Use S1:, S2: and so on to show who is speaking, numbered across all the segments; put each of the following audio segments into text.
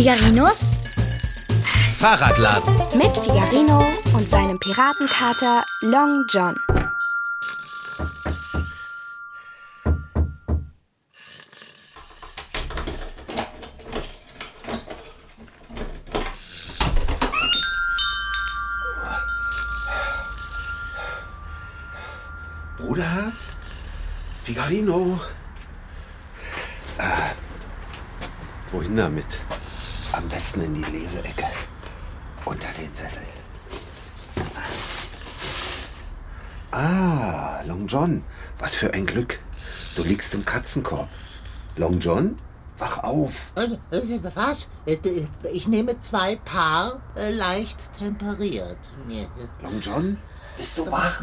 S1: Figarinos
S2: Fahrradladen.
S1: mit Figarino und seinem Piratenkater Long John.
S3: Bruderherz? Figarino? Ah, wohin damit? Am besten in die Leseecke. Unter den Sessel. Ah, Long John. Was für ein Glück. Du liegst im Katzenkorb. Long John, wach auf.
S4: Äh, äh, Was? Äh, Ich nehme zwei Paar, leicht temperiert.
S3: Long John, bist du wach?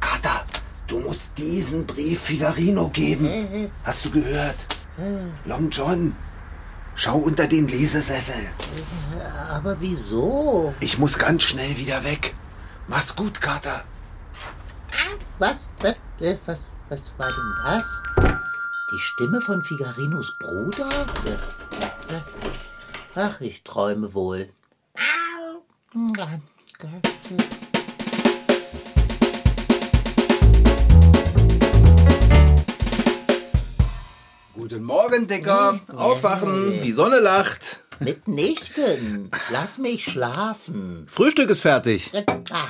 S3: Kater, du musst diesen Brief Figarino geben. Hast du gehört? Long John, schau unter den Lesesessel.
S4: Aber wieso?
S3: Ich muss ganz schnell wieder weg. Mach's gut, Kater.
S4: Was? Was? Äh, Was, was war denn das? Die Stimme von Figarinos Bruder? Äh, äh, Ach, ich träume wohl.
S2: Guten Morgen, Dicker. Aufwachen, die Sonne lacht.
S4: Mitnichten. Lass mich schlafen.
S2: Frühstück ist fertig.
S4: Ah,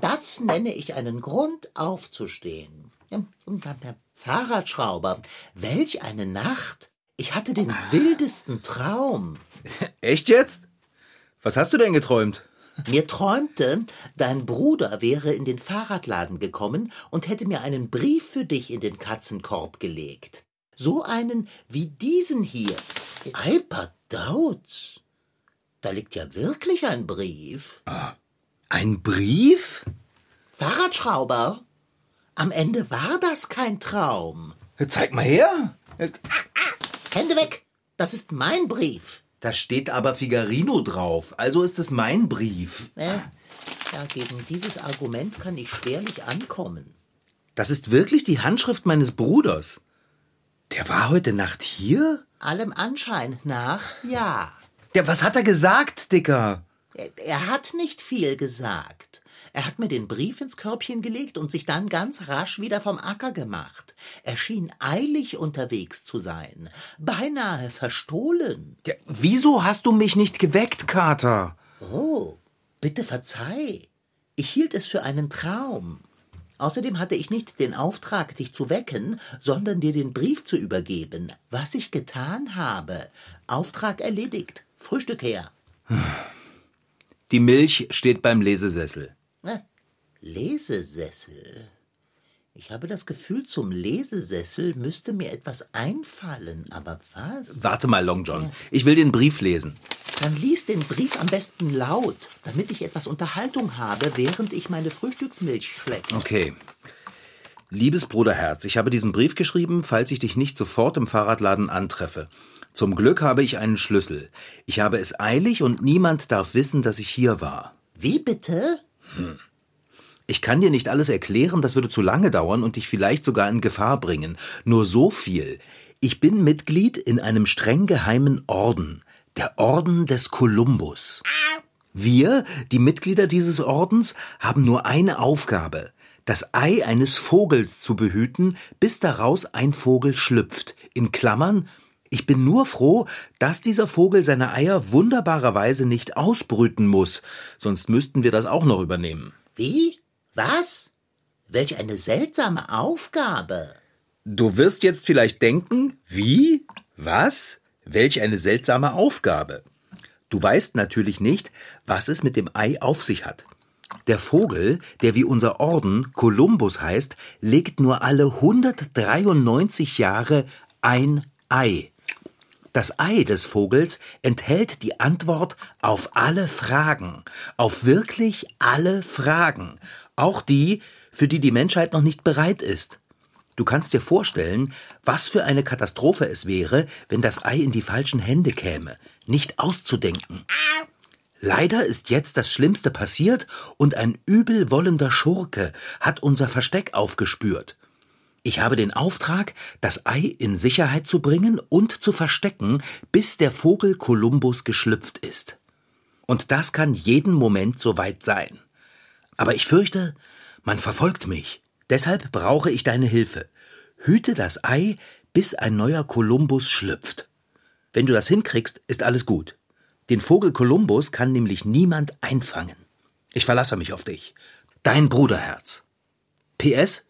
S4: Das nenne ich einen Grund aufzustehen. Fahrradschrauber, welch eine Nacht. Ich hatte den wildesten Traum.
S2: Echt jetzt? Was hast du denn geträumt?
S4: Mir träumte, dein Bruder wäre in den Fahrradladen gekommen und hätte mir einen Brief für dich in den Katzenkorb gelegt. So einen wie diesen hier. Eiperdauz. Da liegt ja wirklich ein Brief.
S2: Ein Brief?
S4: Fahrradschrauber, am Ende war das kein Traum.
S2: Zeig mal her.
S4: Hände weg! Das ist mein Brief.
S2: Da steht aber Figarino drauf, also ist es mein Brief.
S4: Äh, ja, gegen dieses Argument kann ich schwerlich ankommen.
S2: Das ist wirklich die Handschrift meines Bruders. Der war heute Nacht hier?
S4: Allem Anschein nach, ja.
S2: Der, was hat er gesagt, Dicker?
S4: Er, er hat nicht viel gesagt. Er hat mir den Brief ins Körbchen gelegt und sich dann ganz rasch wieder vom Acker gemacht. Er schien eilig unterwegs zu sein, beinahe verstohlen.
S2: Ja, wieso hast du mich nicht geweckt, Kater?
S4: Oh, bitte verzeih. Ich hielt es für einen Traum. Außerdem hatte ich nicht den Auftrag, dich zu wecken, sondern dir den Brief zu übergeben. Was ich getan habe. Auftrag erledigt. Frühstück her.
S2: Die Milch steht beim Lesesessel.
S4: Äh, Lesesessel. Ich habe das Gefühl, zum Lesesessel müsste mir etwas einfallen. Aber was?
S2: Warte mal, Long John. Ich will den Brief lesen.
S4: Dann lies den Brief am besten laut, damit ich etwas Unterhaltung habe, während ich meine Frühstücksmilch schlecke.
S2: Okay. Liebes Bruderherz, ich habe diesen Brief geschrieben, falls ich dich nicht sofort im Fahrradladen antreffe. Zum Glück habe ich einen Schlüssel. Ich habe es eilig und niemand darf wissen, dass ich hier war.
S4: Wie bitte?
S2: Ich kann dir nicht alles erklären, das würde zu lange dauern und dich vielleicht sogar in Gefahr bringen. Nur so viel. Ich bin Mitglied in einem streng geheimen Orden, der Orden des Kolumbus. Wir, die Mitglieder dieses Ordens, haben nur eine Aufgabe, das Ei eines Vogels zu behüten, bis daraus ein Vogel schlüpft. In Klammern, ich bin nur froh, dass dieser Vogel seine Eier wunderbarerweise nicht ausbrüten muss, sonst müssten wir das auch noch übernehmen.
S4: Wie? Was? Welch eine seltsame Aufgabe.
S2: Du wirst jetzt vielleicht denken, wie? Was? Welch eine seltsame Aufgabe. Du weißt natürlich nicht, was es mit dem Ei auf sich hat. Der Vogel, der wie unser Orden Kolumbus heißt, legt nur alle 193 Jahre ein Ei. Das Ei des Vogels enthält die Antwort auf alle Fragen, auf wirklich alle Fragen, auch die, für die die Menschheit noch nicht bereit ist. Du kannst dir vorstellen, was für eine Katastrophe es wäre, wenn das Ei in die falschen Hände käme. Nicht auszudenken. Leider ist jetzt das Schlimmste passiert und ein übelwollender Schurke hat unser Versteck aufgespürt. Ich habe den Auftrag, das Ei in Sicherheit zu bringen und zu verstecken, bis der Vogel Kolumbus geschlüpft ist. Und das kann jeden Moment soweit sein. Aber ich fürchte, man verfolgt mich. Deshalb brauche ich deine Hilfe. Hüte das Ei, bis ein neuer Kolumbus schlüpft. Wenn du das hinkriegst, ist alles gut. Den Vogel Kolumbus kann nämlich niemand einfangen. Ich verlasse mich auf dich. Dein Bruderherz. PS,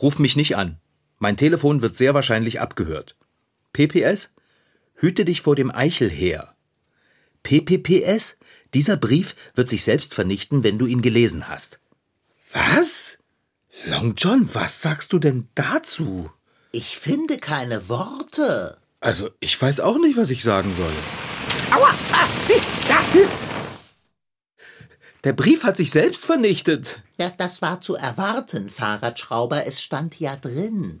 S2: ruf mich nicht an. Mein Telefon wird sehr wahrscheinlich abgehört. PPS, hüte dich vor dem Eichelheer. PPPS, dieser Brief wird sich selbst vernichten, wenn du ihn gelesen hast. Was? Long John, was sagst du denn dazu?
S4: Ich finde keine Worte.
S2: Also, ich weiß auch nicht, was ich sagen soll.
S4: Aua! Ah.
S2: Der Brief hat sich selbst vernichtet.
S4: ja, das war zu erwarten, Fahrradschrauber. Es stand ja drin.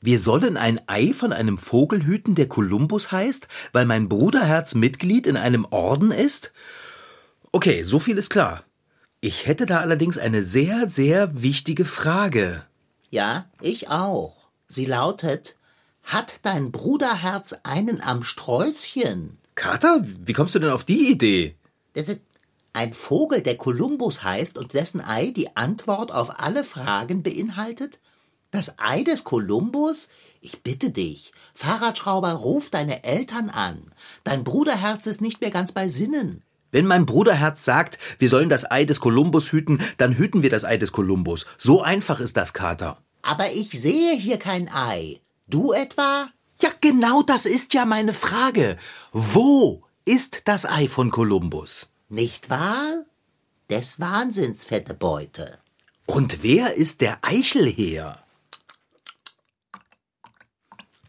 S2: Wir sollen ein Ei von einem Vogel hüten, der Kolumbus heißt, weil mein Bruderherz Mitglied in einem Orden ist? Okay, so viel ist klar. Ich hätte da allerdings eine sehr, sehr wichtige Frage.
S4: Ja, ich auch. Sie lautet: Hat dein Bruderherz einen am Sträußchen?
S2: Kater, wie kommst du denn auf die Idee?
S4: Das ist ein Vogel, der Kolumbus heißt und dessen Ei die Antwort auf alle Fragen beinhaltet? Das Ei des Kolumbus? Ich bitte dich, Fahrradschrauber, ruf deine Eltern an. Dein Bruderherz ist nicht mehr ganz bei Sinnen.
S2: Wenn mein Bruderherz sagt, wir sollen das Ei des Kolumbus hüten, dann hüten wir das Ei des Kolumbus. So einfach ist das, Kater.
S4: Aber ich sehe hier kein Ei. Du etwa?
S2: Ja, genau das ist ja meine Frage. Wo ist das Ei von Kolumbus?
S4: Nicht wahr? Des Wahnsinns, fette Beute.
S2: Und wer ist der Eichelheer?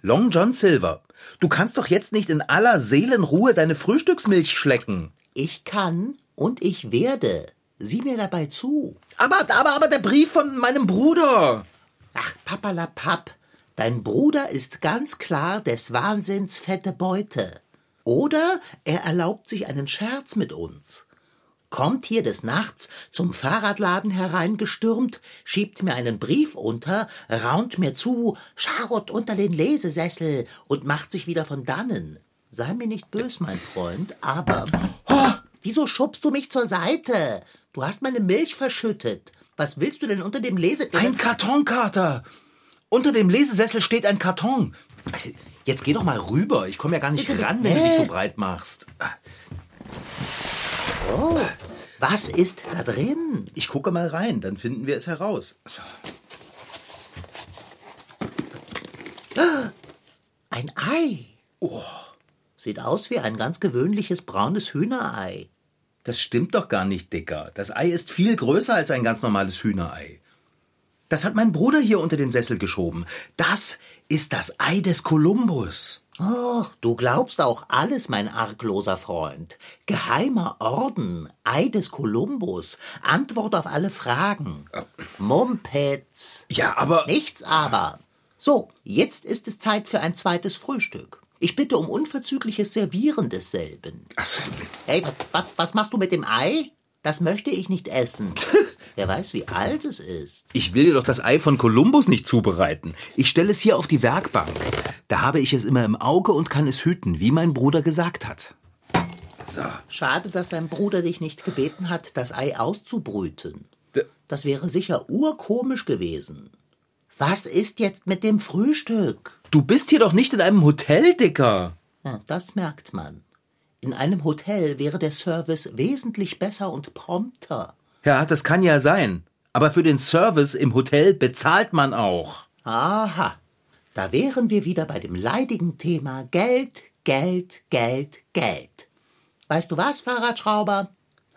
S2: Long John Silver, du kannst doch jetzt nicht in aller Seelenruhe deine Frühstücksmilch schlecken.
S4: Ich kann und ich werde. Sieh mir dabei zu.
S2: Aber, aber, aber der Brief von meinem Bruder.
S4: Ach, papalapap. Dein Bruder ist ganz klar des Wahnsinns fette Beute. Oder er erlaubt sich einen Scherz mit uns. Kommt hier des Nachts zum Fahrradladen hereingestürmt, schiebt mir einen Brief unter, raunt mir zu, schaut unter den Lesesessel und macht sich wieder von dannen. Sei mir nicht bös, mein Freund, aber. Oh, wieso schubst du mich zur Seite? Du hast meine Milch verschüttet. Was willst du denn unter dem Lese...
S2: Ein Kartonkater. Unter dem Lesesessel steht ein Karton. Jetzt geh doch mal rüber. Ich komme ja gar nicht
S4: Bitte,
S2: ran, wenn du dich
S4: äh.
S2: so breit machst.
S4: Oh, was ist da drin?
S2: Ich gucke mal rein, dann finden wir es heraus. So.
S4: Ein Ei.
S2: Oh,
S4: Sieht aus wie ein ganz gewöhnliches braunes Hühnerei.
S2: das stimmt doch gar nicht, Dicker. Das Ei ist viel größer als ein ganz normales Hühnerei. Das hat mein Bruder hier unter den Sessel geschoben. Das ist das Ei des Kolumbus.
S4: Oh, du glaubst auch alles, mein argloser Freund. Geheimer Orden, Ei des Kolumbus, Antwort auf alle Fragen. Mumpitz.
S2: Ja, aber.
S4: Nichts aber. So, jetzt ist es Zeit für ein zweites Frühstück. Ich bitte um unverzügliches Servieren desselben. Hey, was, was machst du mit dem Ei? Das möchte ich nicht essen. Wer weiß, wie alt es ist.
S2: Ich will dir doch das Ei von Kolumbus nicht zubereiten. Ich stelle es hier auf die Werkbank. Da habe ich es immer im Auge und kann es hüten, wie mein Bruder gesagt hat. So.
S4: Schade, dass dein Bruder dich nicht gebeten hat, das Ei auszubrüten. Das wäre sicher urkomisch gewesen. Was ist jetzt mit dem Frühstück?
S2: Du bist hier doch nicht in einem Hotel, Dicker.
S4: Ja, das merkt man. In einem Hotel wäre der Service wesentlich besser und prompter.
S2: Ja, das kann ja sein. Aber für den Service im Hotel bezahlt man auch.
S4: Aha, da wären wir wieder bei dem leidigen Thema Geld, Geld, Geld, Geld. Weißt du was, Fahrradschrauber?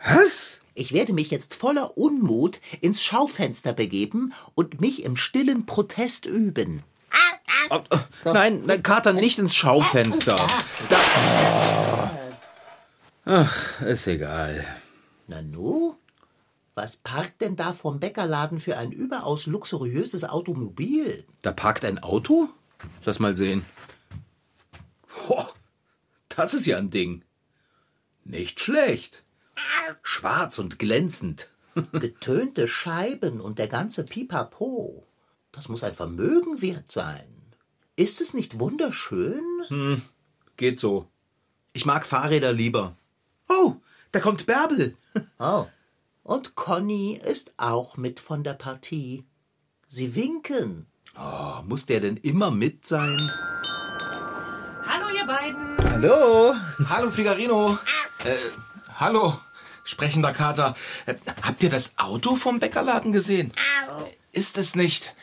S2: Was?
S4: Ich werde mich jetzt voller Unmut ins Schaufenster begeben und mich im stillen Protest üben.
S2: Oh, oh, Nein, nein, Kater, nicht ins Schaufenster. Da, oh. Ach, ist egal.
S4: Nanu? Was parkt denn da vom Bäckerladen für ein überaus luxuriöses Automobil?
S2: Da parkt ein Auto? Lass mal sehen. Ho, das ist ja ein Ding. Nicht schlecht. Schwarz und glänzend.
S4: Getönte Scheiben und der ganze Pipapo. Das muss ein Vermögen wert sein. Ist es nicht wunderschön?
S2: Geht so. Ich mag Fahrräder lieber. Oh, da kommt Bärbel.
S4: Oh. Und Conny ist auch mit von der Partie. Sie winken.
S2: Oh, muss der denn immer mit sein?
S5: Hallo, ihr beiden.
S2: Hallo.
S6: Hallo Figarino. Äh, hallo, sprechender Kater. Äh, habt ihr das Auto vom Bäckerladen gesehen? Ist es nicht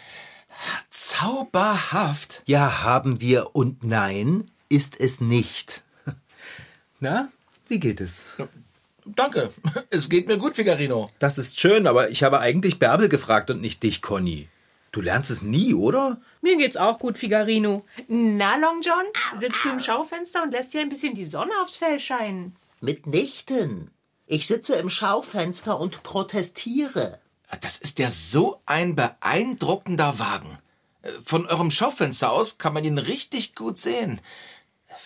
S6: zauberhaft?
S2: Ja, haben wir und nein, ist es nicht. Na, wie geht es?
S6: Danke, es geht mir gut, Figarino.
S2: Das ist schön, aber ich habe eigentlich Bärbel gefragt und nicht dich, Conny. Du lernst es nie, oder?
S5: Mir geht's auch gut, Figarino. Na, Long John, sitzt du im Schaufenster und lässt dir ein bisschen die Sonne aufs Fell scheinen?
S4: Mitnichten. Ich sitze im Schaufenster und protestiere.
S6: Das ist ja so ein beeindruckender Wagen. Äh, Von eurem Schaufenster aus kann man ihn richtig gut sehen.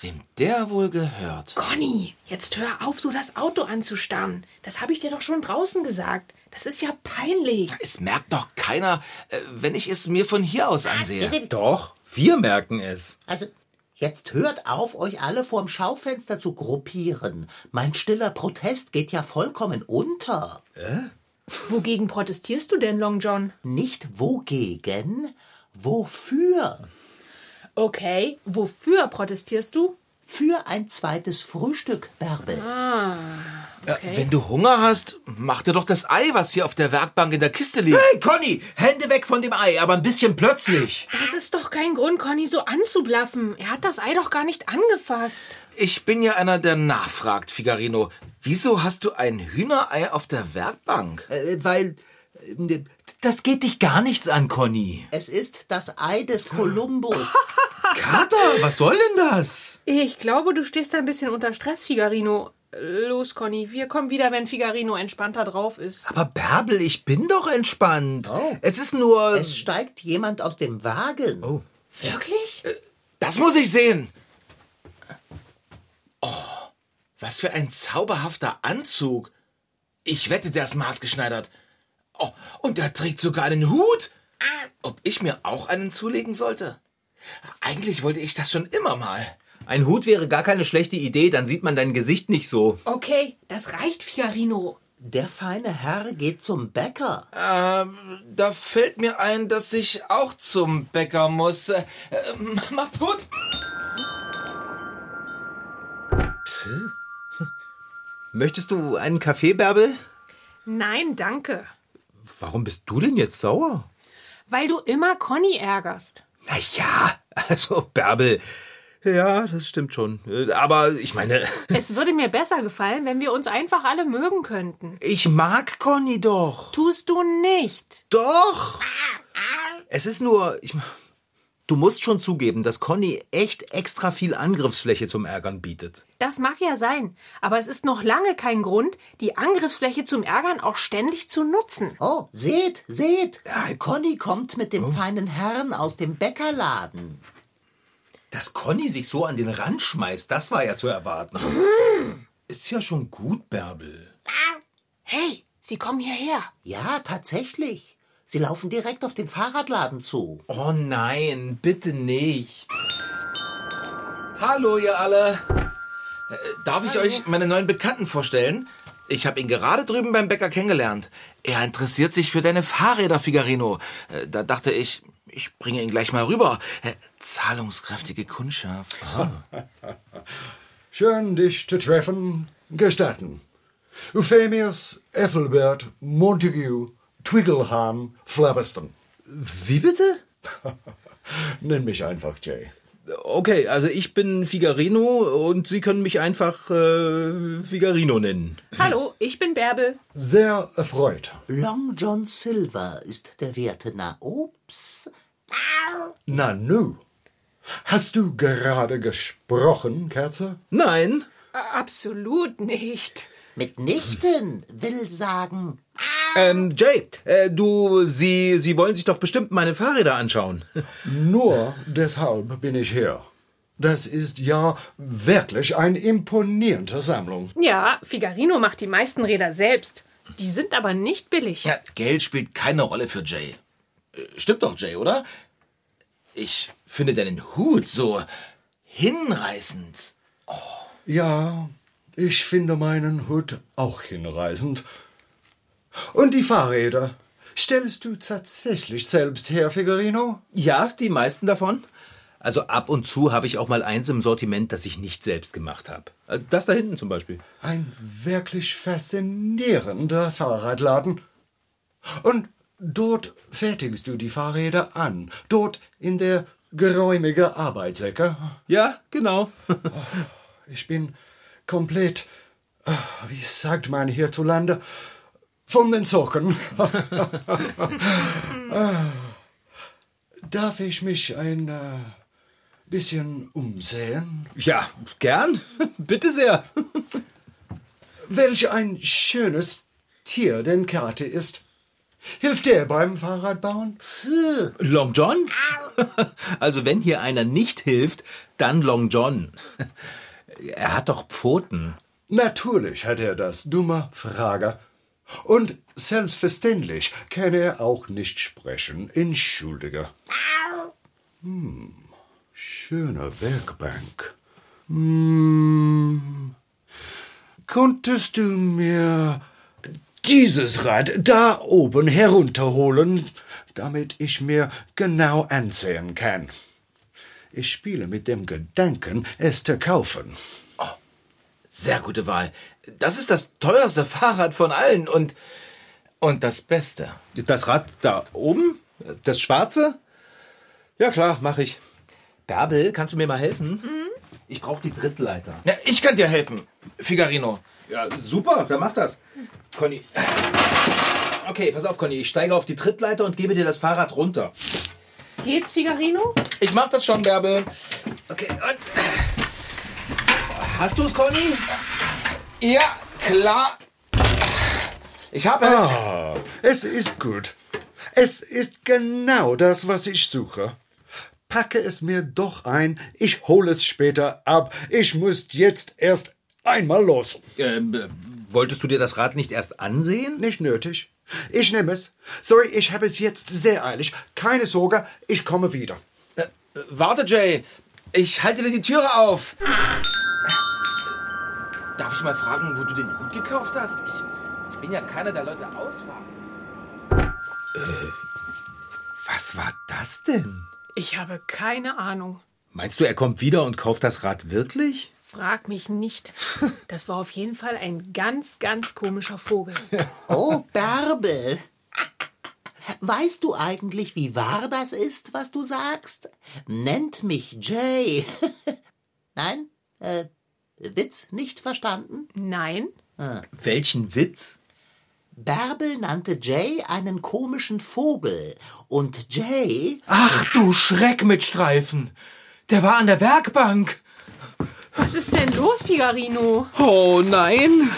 S6: Wem der wohl gehört?
S5: Conny, jetzt hör auf, so das Auto anzustarren. Das habe ich dir doch schon draußen gesagt. Das ist ja peinlich.
S6: Es merkt doch keiner, äh, wenn ich es mir von hier aus ansehe.
S2: Doch, wir merken es.
S4: Also, jetzt hört auf, euch alle vorm Schaufenster zu gruppieren. Mein stiller Protest geht ja vollkommen unter.
S5: Wogegen protestierst du denn, Long John?
S4: Nicht wogegen, wofür?
S5: Okay, wofür protestierst du?
S4: Für ein zweites Frühstück, Bärbel.
S6: Ja, wenn du Hunger hast, mach dir doch das Ei, was hier auf der Werkbank in der Kiste liegt.
S2: Hey, Conny, Hände weg von dem Ei, aber ein bisschen plötzlich.
S5: Das ist doch kein Grund, Conny so anzublaffen. Er hat das Ei doch gar nicht angefasst.
S6: Ich bin ja einer, der nachfragt, Figarino. Wieso hast du ein Hühnerei auf der Werkbank?
S2: Äh, weil. äh, Das geht dich gar nichts an, Conny.
S4: Es ist das Ei des Kolumbus.
S2: Kater, was soll denn das?
S5: Ich glaube, du stehst ein bisschen unter Stress, Figarino. Los, Conny, wir kommen wieder, wenn Figarino entspannter drauf ist.
S2: Aber Bärbel, ich bin doch entspannt.
S4: Oh.
S2: Es ist nur.
S4: Es steigt jemand aus dem Wagen.
S2: Oh.
S5: Wirklich?
S6: Das muss ich sehen. Oh, was für ein zauberhafter Anzug. Ich wette, der ist maßgeschneidert. Oh, und er trägt sogar einen Hut. Ob ich mir auch einen zulegen sollte? Eigentlich wollte ich das schon immer mal.
S2: Ein Hut wäre gar keine schlechte Idee, dann sieht man dein Gesicht nicht so.
S5: Okay, das reicht, Figarino.
S4: Der feine Herr geht zum Bäcker.
S6: Ähm, da fällt mir ein, dass ich auch zum Bäcker muss. Äh, macht's gut.
S2: Möchtest du einen Kaffee, Bärbel?
S5: Nein, danke.
S2: Warum bist du denn jetzt sauer?
S5: Weil du immer Conny ärgerst.
S2: Na ja, also Bärbel. Ja, das stimmt schon. Äh, Aber ich meine,
S5: Es würde mir besser gefallen, wenn wir uns einfach alle mögen könnten.
S2: ich mag Conny doch.
S5: Tust du nicht.
S2: Doch. Es ist nur, ich, du musst schon zugeben, dass Conny echt extra viel Angriffsfläche zum Ärgern bietet.
S5: Das mag ja sein, aber es ist noch lange kein Grund, die Angriffsfläche zum Ärgern auch ständig zu nutzen.
S4: Oh, seht, seht. Conny kommt mit dem feinen Herrn aus dem Bäckerladen.
S2: Dass Conny sich so an den Rand schmeißt, das war ja zu erwarten. Ist ja schon gut, Bärbel.
S5: Hey, sie kommen hierher.
S4: Ja, tatsächlich. Sie laufen direkt auf den Fahrradladen zu.
S2: Oh nein, bitte nicht.
S6: Hallo, ihr alle. Äh, Darf ich euch meine neuen Bekannten vorstellen? Ich habe ihn gerade drüben beim Bäcker kennengelernt. Er interessiert sich für deine Fahrräder, Figarino. Äh, Da dachte ich, ich bringe ihn gleich mal rüber. Äh, Zahlungskräftige Kundschaft.
S7: Schön, dich zu treffen. Gestatten. Euphemius, Ethelbert, Montague, Twiggleham, Flabberston.
S2: Wie bitte?
S7: Nenn mich einfach Jay.
S2: Okay, also ich bin Figarino und Sie können mich einfach äh, Figarino nennen.
S5: Hallo, ich bin Bärbel.
S7: Sehr erfreut.
S4: Long John Silver ist der Werte. Na, ups.
S7: Nanu. Hast du gerade gesprochen, Kerze?
S2: Nein,
S5: Absolut nicht.
S4: Mitnichten will sagen.
S2: ähm, Jay, äh, du, Sie, Sie wollen sich doch bestimmt meine Fahrräder anschauen.
S7: Nur deshalb bin ich hier. Das ist ja wirklich eine imponierende Sammlung.
S5: Ja, Figarino macht die meisten Räder selbst. Die sind aber nicht billig.
S6: Ja, Geld spielt keine Rolle für Jay. Äh, Stimmt doch, Jay, oder? Ich finde deinen Hut so hinreißend.
S7: Ja, ich finde meinen Hut auch hinreißend. Und die Fahrräder? Stellst du tatsächlich selbst her, Figarino?
S2: Ja, die meisten davon. Also ab und zu habe ich auch mal eins im Sortiment, das ich nicht selbst gemacht habe. Äh, Das da hinten zum Beispiel.
S7: Ein wirklich faszinierender Fahrradladen. Und dort fertigst du die Fahrräder an. Dort in der geräumige Arbeitsecke.
S2: Ja, genau.
S7: Ich bin komplett, äh, wie sagt man hierzulande, von den Socken. Ah. Darf ich mich ein äh, bisschen umsehen?
S2: Ja, gern. Bitte sehr.
S7: Welch ein schönes Tier denn Karte ist. Hilft der beim Fahrradbauen?
S2: Long John? Also wenn hier einer nicht hilft, dann Long John. Er hat doch Pfoten.
S7: Natürlich hat er das, dummer Frage. Und selbstverständlich kann er auch nicht sprechen. Entschuldige. Hm, schöne Werkbank. Hm, konntest du mir dieses Rad da oben herunterholen, damit ich mir genau ansehen kann? Ich spiele mit dem Gedanken, es zu kaufen.
S6: Sehr gute Wahl. Das ist das teuerste Fahrrad von allen und, und das Beste.
S2: Das Rad da oben? Das schwarze? Ja klar, mach ich. Bärbel, kannst du mir mal helfen? Ich brauche die Trittleiter.
S6: Ja, ich kann dir helfen, Figarino.
S2: Ja, super, dann mach das. Conny. Okay, pass auf, Conny. Ich steige auf die Trittleiter und gebe dir das Fahrrad runter.
S5: Geht's, Figarino?
S6: Ich mach das schon, Bärbel.
S2: Okay, und. Hast du es, Conny?
S6: Ja, klar. Ich habe es.
S7: Ah, es ist gut. Es ist genau das, was ich suche. Packe es mir doch ein, ich hole es später ab. Ich muss jetzt erst einmal los.
S2: Ähm, äh, wolltest du dir das Rad nicht erst ansehen?
S7: Nicht nötig. Ich nehme es. Sorry, ich habe es jetzt sehr eilig. Keine Sorge, ich komme wieder.
S6: Äh, warte, Jay. Ich halte dir die Türe auf. Darf ich mal fragen, wo du den Hut gekauft hast? Ich, ich bin ja keiner der Leute ausfahren.
S2: Was war das denn?
S5: Ich habe keine Ahnung.
S2: Meinst du, er kommt wieder und kauft das Rad wirklich?
S5: Frag mich nicht. Das war auf jeden Fall ein ganz, ganz komischer Vogel.
S4: Oh, Bärbel. Weißt du eigentlich, wie wahr das ist, was du sagst? Nennt mich Jay. Nein? Äh, Witz nicht verstanden?
S5: Nein?
S2: Welchen Witz?
S4: Bärbel nannte Jay einen komischen Vogel. Und Jay.
S6: Ach du Schreck mit Streifen. Der war an der Werkbank.
S5: Was ist denn los, Figarino?
S2: Oh nein!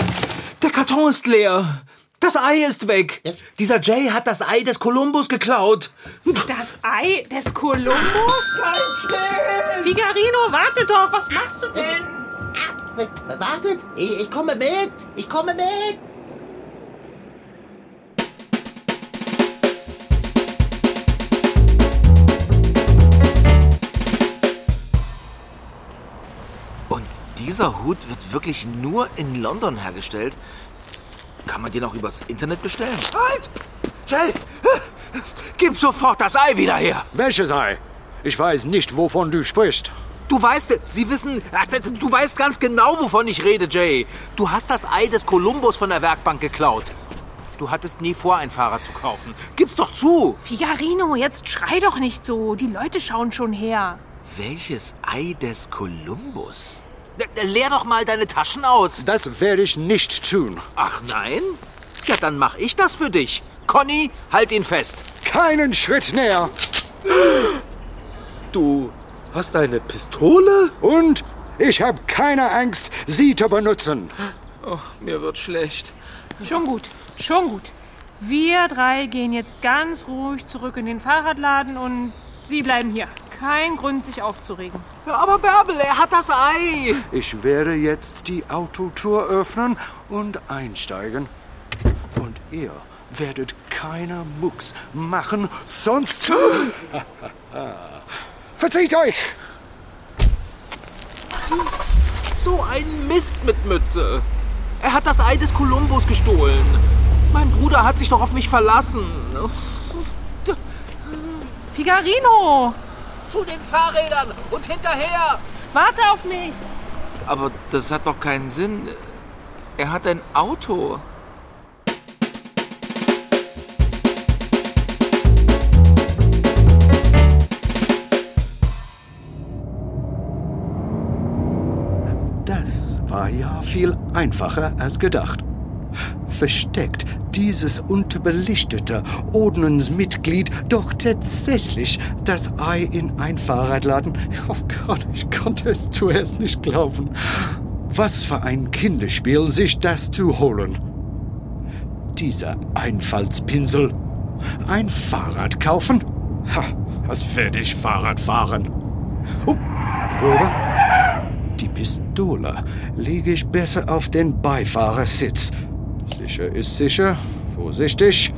S2: Der Karton ist leer. Das Ei ist weg. Dieser Jay hat das Ei des Kolumbus geklaut.
S5: Das Ei des Kolumbus? Figarino, warte doch, was machst du denn?
S4: Wartet, ich, ich komme mit. Ich komme mit.
S6: Dieser Hut wird wirklich nur in London hergestellt? Kann man den auch übers Internet bestellen?
S2: Halt! Jay! Gib sofort das Ei wieder her!
S7: Welches Ei? Ich weiß nicht, wovon du sprichst.
S2: Du weißt, Sie wissen, du weißt ganz genau, wovon ich rede, Jay. Du hast das Ei des Kolumbus von der Werkbank geklaut. Du hattest nie vor, ein Fahrrad zu kaufen. Gib's doch zu!
S5: Figarino, jetzt schrei doch nicht so. Die Leute schauen schon her.
S6: Welches Ei des Kolumbus?
S2: Leer doch mal deine Taschen aus.
S7: Das werde ich nicht tun.
S2: Ach nein? Ja, dann mach ich das für dich. Conny, halt ihn fest.
S7: Keinen Schritt näher.
S2: Du hast eine Pistole?
S7: Und ich habe keine Angst, sie zu benutzen.
S6: Oh, mir wird schlecht.
S5: Schon gut, schon gut. Wir drei gehen jetzt ganz ruhig zurück in den Fahrradladen und Sie bleiben hier. Kein Grund, sich aufzuregen.
S2: Ja, aber Bärbel, er hat das Ei.
S7: Ich werde jetzt die Autotür öffnen und einsteigen. Und ihr werdet keiner Mucks machen, sonst... Verzieht euch!
S6: So ein Mist mit Mütze. Er hat das Ei des Kolumbus gestohlen. Mein Bruder hat sich doch auf mich verlassen.
S5: Figarino!
S6: Zu den Fahrrädern und hinterher!
S5: Warte auf mich!
S6: Aber das hat doch keinen Sinn. Er hat ein Auto.
S7: Das war ja viel einfacher als gedacht. Versteckt dieses unterbelichtete Ordnungsmitglied doch tatsächlich das Ei in ein Fahrradladen? Oh Gott, ich konnte es zuerst nicht glauben. Was für ein Kinderspiel, sich das zu holen. Dieser Einfallspinsel. Ein Fahrrad kaufen? Ha, was werde ich Fahrrad fahren? Oh, oder? Die Pistole lege ich besser auf den Beifahrersitz. Sicher ist sicher. Vorsichtig.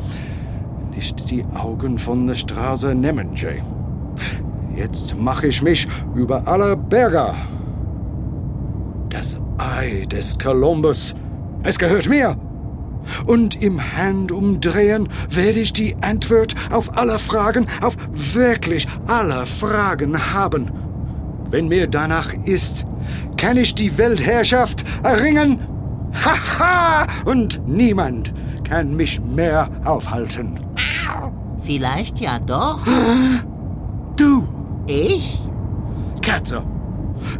S7: Nicht die Augen von der Straße nehmen, Jay. Jetzt mache ich mich über alle Berge. Das Ei des Kolumbus. Es gehört mir. Und im Handumdrehen werde ich die Antwort auf alle Fragen, auf wirklich alle Fragen haben. Wenn mir danach ist, kann ich die Weltherrschaft erringen. Haha! Und niemand kann mich mehr aufhalten.
S4: Vielleicht ja doch.
S7: Du,
S4: Ich?
S7: Katze,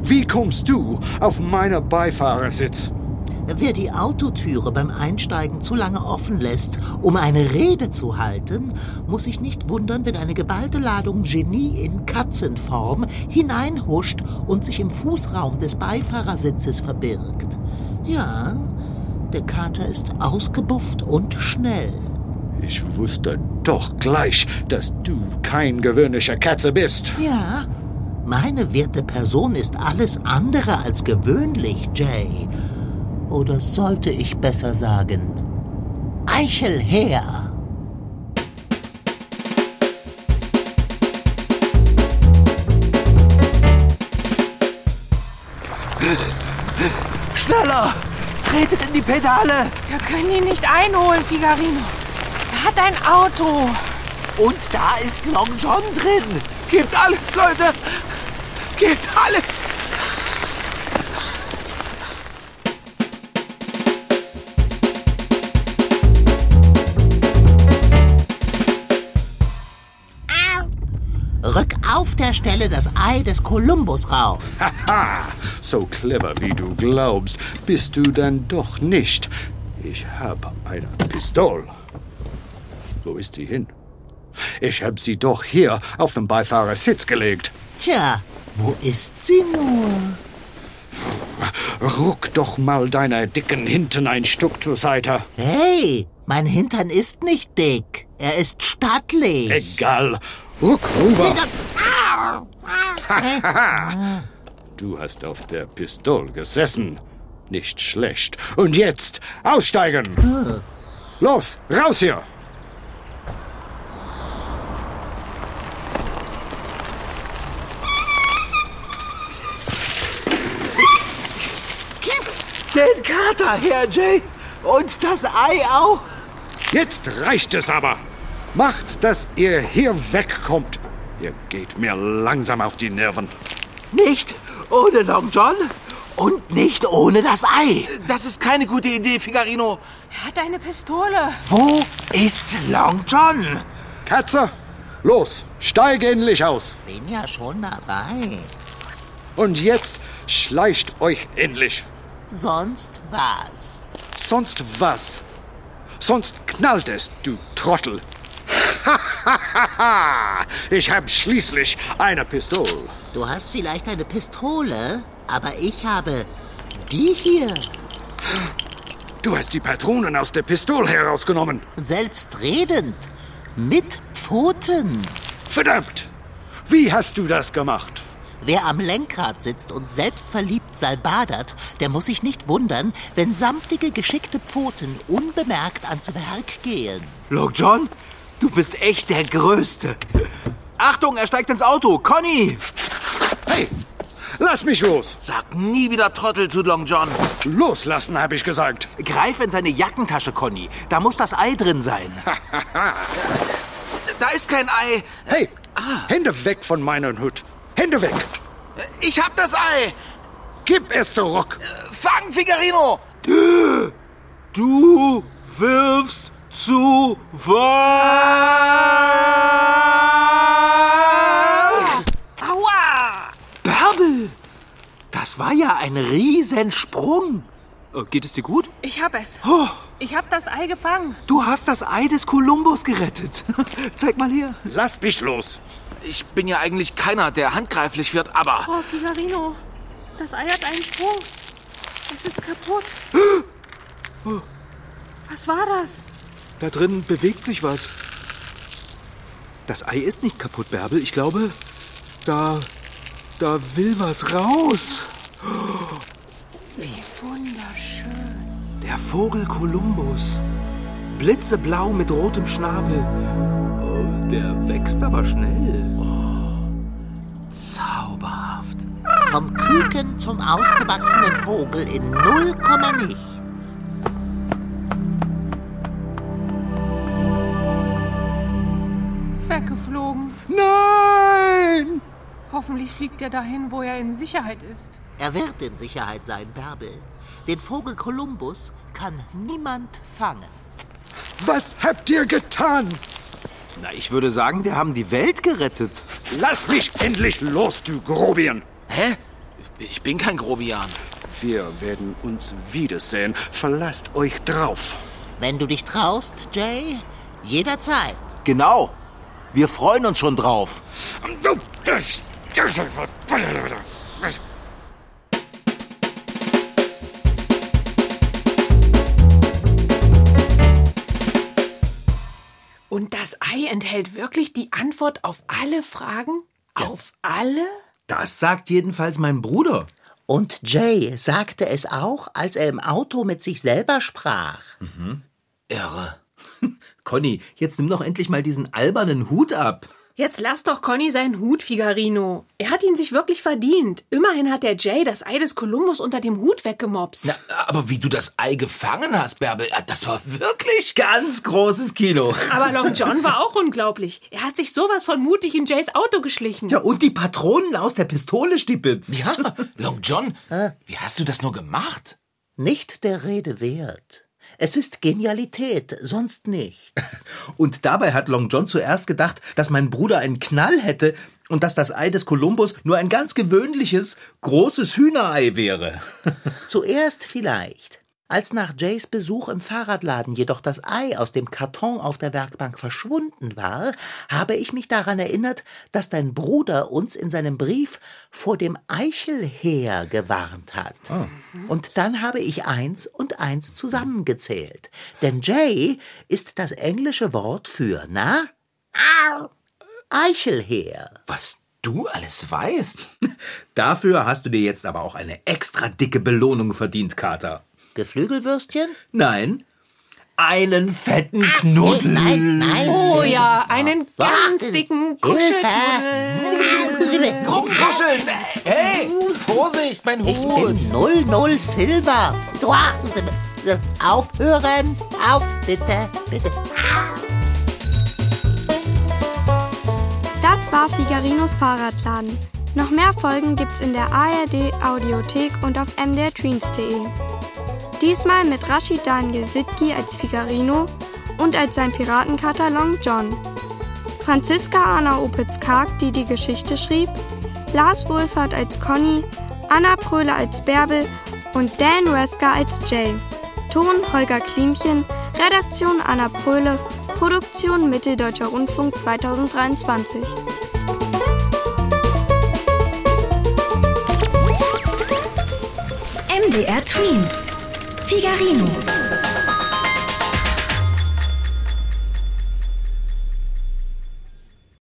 S7: wie kommst du auf meinen Beifahrersitz?
S4: Wer die Autotüre beim Einsteigen zu lange offen lässt, um eine Rede zu halten, muss sich nicht wundern, wenn eine geballte Ladung Genie in Katzenform hineinhuscht und sich im Fußraum des Beifahrersitzes verbirgt. Ja, der Kater ist ausgebufft und schnell.
S7: Ich wusste doch gleich, dass du kein gewöhnlicher Katze bist.
S4: Ja, meine werte Person ist alles andere als gewöhnlich, Jay. Oder sollte ich besser sagen, Eichel her!
S3: Schneller! Tretet in die Pedale!
S5: Wir können ihn nicht einholen, Figarino. Er hat ein Auto.
S3: Und da ist Long John drin!
S6: Gebt alles, Leute! Gebt alles!
S4: Der Stelle das Ei des Kolumbus raus.
S7: Haha, so clever wie du glaubst, bist du dann doch nicht. Ich hab eine Pistole. Wo ist sie hin? Ich hab sie doch hier auf dem Beifahrersitz gelegt.
S4: Tja, wo ist sie nur?
S7: Ruck doch mal deiner dicken Hinten ein Stück zur Seite.
S4: Hey, mein Hintern ist nicht dick. Er ist stattlich.
S7: Egal. Ruck rüber. Du hast auf der Pistole gesessen. Nicht schlecht. Und jetzt aussteigen. Los, raus hier.
S3: Den Kater her, Jay! Und das Ei auch!
S7: Jetzt reicht es aber. Macht, dass ihr hier wegkommt. Ihr geht mir langsam auf die Nerven.
S3: Nicht ohne Long John und nicht ohne das Ei.
S6: Das ist keine gute Idee, Figarino.
S5: Er hat eine Pistole.
S3: Wo ist Long John?
S7: Katze, los, steig endlich aus.
S4: Bin ja schon dabei.
S7: Und jetzt schleicht euch endlich.
S4: Sonst was?
S7: Sonst was? Sonst knallt es, du Trottel. ich hab schließlich eine Pistole.
S4: Du hast vielleicht eine Pistole, aber ich habe die hier.
S7: Du hast die Patronen aus der Pistole herausgenommen.
S4: Selbstredend. Mit Pfoten.
S7: Verdammt! Wie hast du das gemacht?
S4: Wer am Lenkrad sitzt und selbstverliebt salbadert, der muss sich nicht wundern, wenn samtige, geschickte Pfoten unbemerkt ans Werk gehen.
S2: Long John, du bist echt der Größte. Achtung, er steigt ins Auto. Conny!
S7: Hey, lass mich los.
S6: Sag nie wieder Trottel zu Long John.
S7: Loslassen, habe ich gesagt.
S2: Greif in seine Jackentasche, Conny. Da muss das Ei drin sein.
S6: Da ist kein Ei.
S7: Hey, Hände weg von meinem Hut. Hände weg.
S6: Ich hab das Ei.
S7: Gib es zurück.
S6: Fang, Figarino.
S2: Du wirfst zu weit.
S5: Aua!
S2: Bärbel, das war ja ein Riesensprung. Äh, Geht es dir gut?
S5: Ich hab es.
S2: Oh,
S5: Ich hab das Ei gefangen.
S2: du hast das Ei des Kolumbus gerettet. Zeig mal her.
S7: Lass mich los.
S6: Ich bin ja eigentlich keiner, der handgreiflich wird, aber
S5: Oh, Figarino. Das Ei hat einen Sprung. Es ist kaputt. Was war das?
S2: Da drin bewegt sich was. Das Ei ist nicht kaputt, Bärbel. Ich glaube, da. da will was raus.
S5: Wie wunderschön.
S2: Der Vogel Kolumbus. Blitzeblau mit rotem Schnabel. Oh, der wächst aber schnell.
S6: zauberhaft.
S4: Vom Küken zum ausgewachsenen Vogel in null Komma nichts.
S5: Weggeflogen.
S7: Nein!
S5: Hoffentlich fliegt er dahin, wo er in Sicherheit ist.
S4: Er wird in Sicherheit sein, Bärbel. Den Vogel Kolumbus kann niemand fangen.
S7: Was habt ihr getan?
S2: Na, ich würde sagen, wir haben die Welt gerettet.
S7: Lass mich endlich los, du Grobian.
S6: Hä? Ich bin kein Grobian.
S7: Wir werden uns wiedersehen. Verlasst euch drauf.
S4: Wenn du dich traust, Jay, jederzeit.
S2: Genau. Wir freuen uns schon drauf.
S5: Und das Ei enthält wirklich die Antwort auf alle Fragen? Auf alle?
S2: Das sagt jedenfalls mein Bruder.
S4: Und Jay sagte es auch, als er im Auto mit sich selber sprach.
S6: Irre.
S2: Conny, jetzt nimm doch endlich mal diesen albernen Hut ab.
S5: Jetzt lass doch Conny seinen Hut, Figarino. Er hat ihn sich wirklich verdient. Immerhin hat der Jay das Ei des Kolumbus unter dem Hut weggemopst.
S6: Na, aber wie du das Ei gefangen hast, Bärbel, äh, das war wirklich...
S2: Ganz großes Kino.
S5: Aber Long John war auch unglaublich. Er hat sich sowas von mutig in Jays Auto geschlichen.
S2: Ja, und die Patronen aus der Pistole stibitzt.
S6: Ja, Long John, wie hast du das nur gemacht?
S4: Nicht der Rede wert. Es ist Genialität, sonst nicht.
S2: Und dabei hat Long John zuerst gedacht, dass mein Bruder einen Knall hätte und dass das Ei des Kolumbus nur ein ganz gewöhnliches, großes Hühnerei wäre.
S4: Zuerst vielleicht. Als nach Jays Besuch im Fahrradladen jedoch das Ei aus dem Karton auf der Werkbank verschwunden war, habe ich mich daran erinnert, dass dein Bruder uns in seinem Brief vor dem Eichelheer gewarnt hat. Und dann habe ich eins und eins zusammengezählt. Denn Jay ist das englische Wort für, na? Eichelheer.
S6: Was du alles weißt?
S2: Dafür hast du dir jetzt aber auch eine extra dicke Belohnung verdient, Kater.
S4: Geflügelwürstchen?
S2: Nein, einen fetten Knuddel.
S4: Nein, nein.
S5: Oh ja, einen ganz dicken
S4: Hilfe.
S5: Kuschelknuddel.
S6: Rumkuscheln! Hey, Vorsicht, mein
S4: Ich
S6: Hut!
S4: bin 00 Silber. Aufhören. Auf, bitte, bitte.
S1: Das war Figarinos Fahrradladen. Noch mehr Folgen gibt's in der ARD Audiothek und auf mdrtweens.de. Diesmal mit Rashid Daniel Sitki als Figarino und als sein Piratenkater Long John. Franziska Anna Opitz-Karg, die die Geschichte schrieb, Lars Wohlfahrt als Conny, Anna Pröhle als Bärbel und Dan Resker als Jay. Ton Holger Klimchen, Redaktion Anna Pröhle, Produktion Mitteldeutscher Rundfunk 2023.
S8: MDR Twins. Figarino.